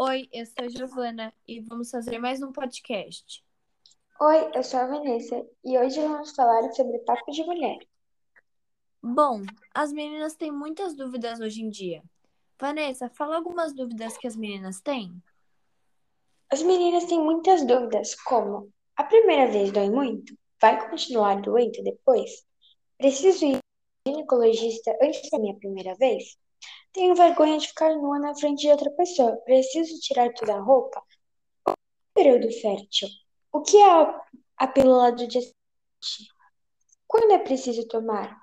Oi, eu sou a Giovana e vamos fazer mais um podcast. Oi, eu sou a Vanessa e hoje vamos falar sobre papo de mulher. Bom, as meninas têm muitas dúvidas hoje em dia. Vanessa, fala algumas dúvidas que as meninas têm. As meninas têm muitas dúvidas, como: a primeira vez dói muito? Vai continuar doendo depois? Preciso ir ao ginecologista antes da minha primeira vez? Tenho vergonha de ficar nua na frente de outra pessoa. Preciso tirar toda a roupa? Período fértil. O que é a, a pílula do dia seguinte? Quando é preciso tomar?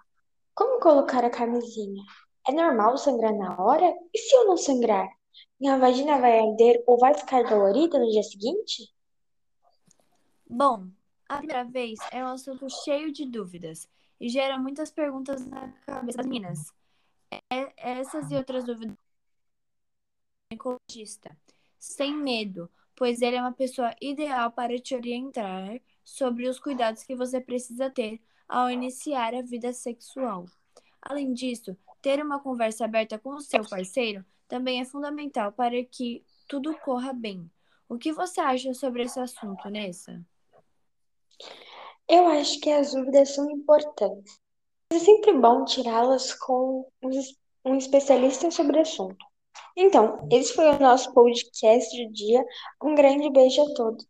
Como colocar a camisinha? É normal sangrar na hora? E se eu não sangrar? Minha vagina vai arder ou vai ficar dolorida no dia seguinte? Bom, a primeira vez é um assunto cheio de dúvidas e gera muitas perguntas na cabeça das meninas. É, essas e outras dúvidas ginecologista, sem medo, pois ele é uma pessoa ideal para te orientar sobre os cuidados que você precisa ter ao iniciar a vida sexual. Além disso, ter uma conversa aberta com o seu parceiro também é fundamental para que tudo corra bem. O que você acha sobre esse assunto, Nessa? Eu acho que as dúvidas são importantes. É sempre bom tirá-las com um especialista sobre o assunto. Então, esse foi o nosso podcast do dia. Um grande beijo a todos.